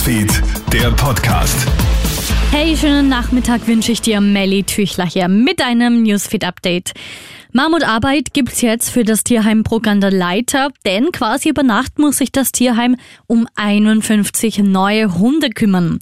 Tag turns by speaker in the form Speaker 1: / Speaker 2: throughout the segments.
Speaker 1: Newsfeed, der Podcast.
Speaker 2: Hey, schönen Nachmittag wünsche ich dir, Melly Tüchler hier mit einem Newsfeed-Update. Mammutarbeit gibt's jetzt für das Tierheim Bruckander Leiter, denn quasi über Nacht muss sich das Tierheim um 51 neue Hunde kümmern.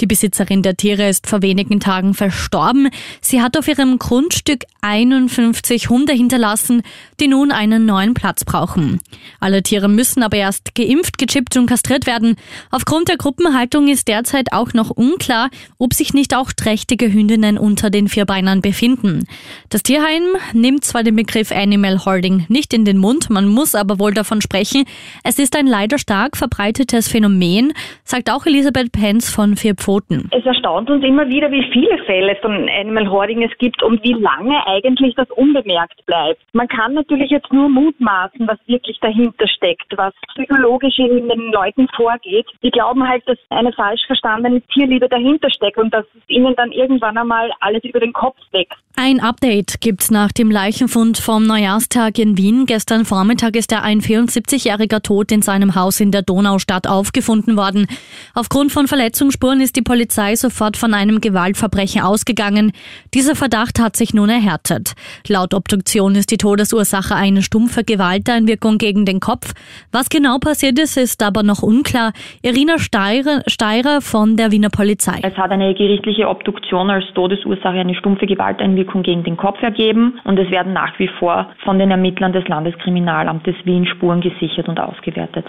Speaker 2: Die Besitzerin der Tiere ist vor wenigen Tagen verstorben. Sie hat auf ihrem Grundstück 51 Hunde hinterlassen, die nun einen neuen Platz brauchen. Alle Tiere müssen aber erst geimpft, gechippt und kastriert werden. Aufgrund der Gruppenhaltung ist derzeit auch noch unklar, ob sich nicht auch trächtige Hündinnen unter den Vierbeinern befinden. Das Tierheim nimmt zwar den Begriff Animal Holding nicht in den Mund, man muss aber wohl davon sprechen. Es ist ein leider stark verbreitetes Phänomen, sagt auch Elisabeth Penz von Vier Pfoten.
Speaker 3: Es erstaunt uns immer wieder, wie viele Fälle von Animal Hoarding es gibt und wie lange eigentlich das unbemerkt bleibt. Man kann natürlich jetzt nur mutmaßen, was wirklich dahinter steckt, was psychologisch in den Leuten vorgeht. Die glauben halt, dass eine falsch verstandene Tierliebe dahinter steckt und dass es ihnen dann irgendwann einmal alles über den Kopf wächst.
Speaker 2: Ein Update gibt's nach dem Leichenfund vom Neujahrstag in Wien. Gestern Vormittag ist er ein 74-jähriger tot in seinem Haus in der Donaustadt aufgefunden worden. Aufgrund von Verletzungsspuren ist die Polizei sofort von einem Gewaltverbrechen ausgegangen. Dieser Verdacht hat sich nun erhärtet. Laut Obduktion ist die Todesursache eine stumpfe Gewalteinwirkung gegen den Kopf. Was genau passiert ist, ist aber noch unklar. Irina Steirer, Steirer von der Wiener Polizei.
Speaker 4: Es hat eine gerichtliche Obduktion als Todesursache eine stumpfe Gewalteinwirkung Wirkung gegen den Kopf ergeben und es werden nach wie vor von den Ermittlern des Landeskriminalamtes Wien Spuren gesichert und ausgewertet.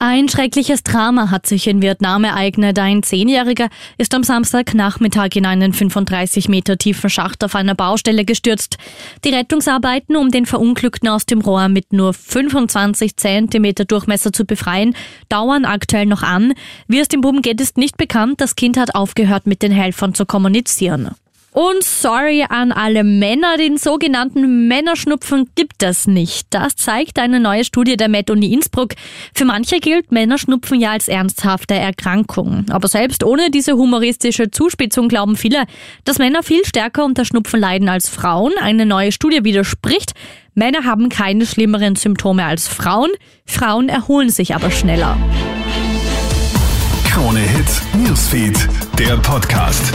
Speaker 2: Ein schreckliches Drama hat sich in Vietnam ereignet. Ein Zehnjähriger ist am Samstagnachmittag in einen 35 Meter tiefen Schacht auf einer Baustelle gestürzt. Die Rettungsarbeiten, um den Verunglückten aus dem Rohr mit nur 25 Zentimeter Durchmesser zu befreien, dauern aktuell noch an. Wie es dem Buben geht, ist nicht bekannt. Das Kind hat aufgehört, mit den Helfern zu kommunizieren. Und sorry an alle Männer, den sogenannten Männerschnupfen gibt es nicht. Das zeigt eine neue Studie der Med-Uni Innsbruck. Für manche gilt Männerschnupfen ja als ernsthafte Erkrankung. Aber selbst ohne diese humoristische Zuspitzung glauben viele, dass Männer viel stärker unter Schnupfen leiden als Frauen. Eine neue Studie widerspricht. Männer haben keine schlimmeren Symptome als Frauen. Frauen erholen sich aber schneller.
Speaker 1: Krone Hits, Newsfeed, der Podcast.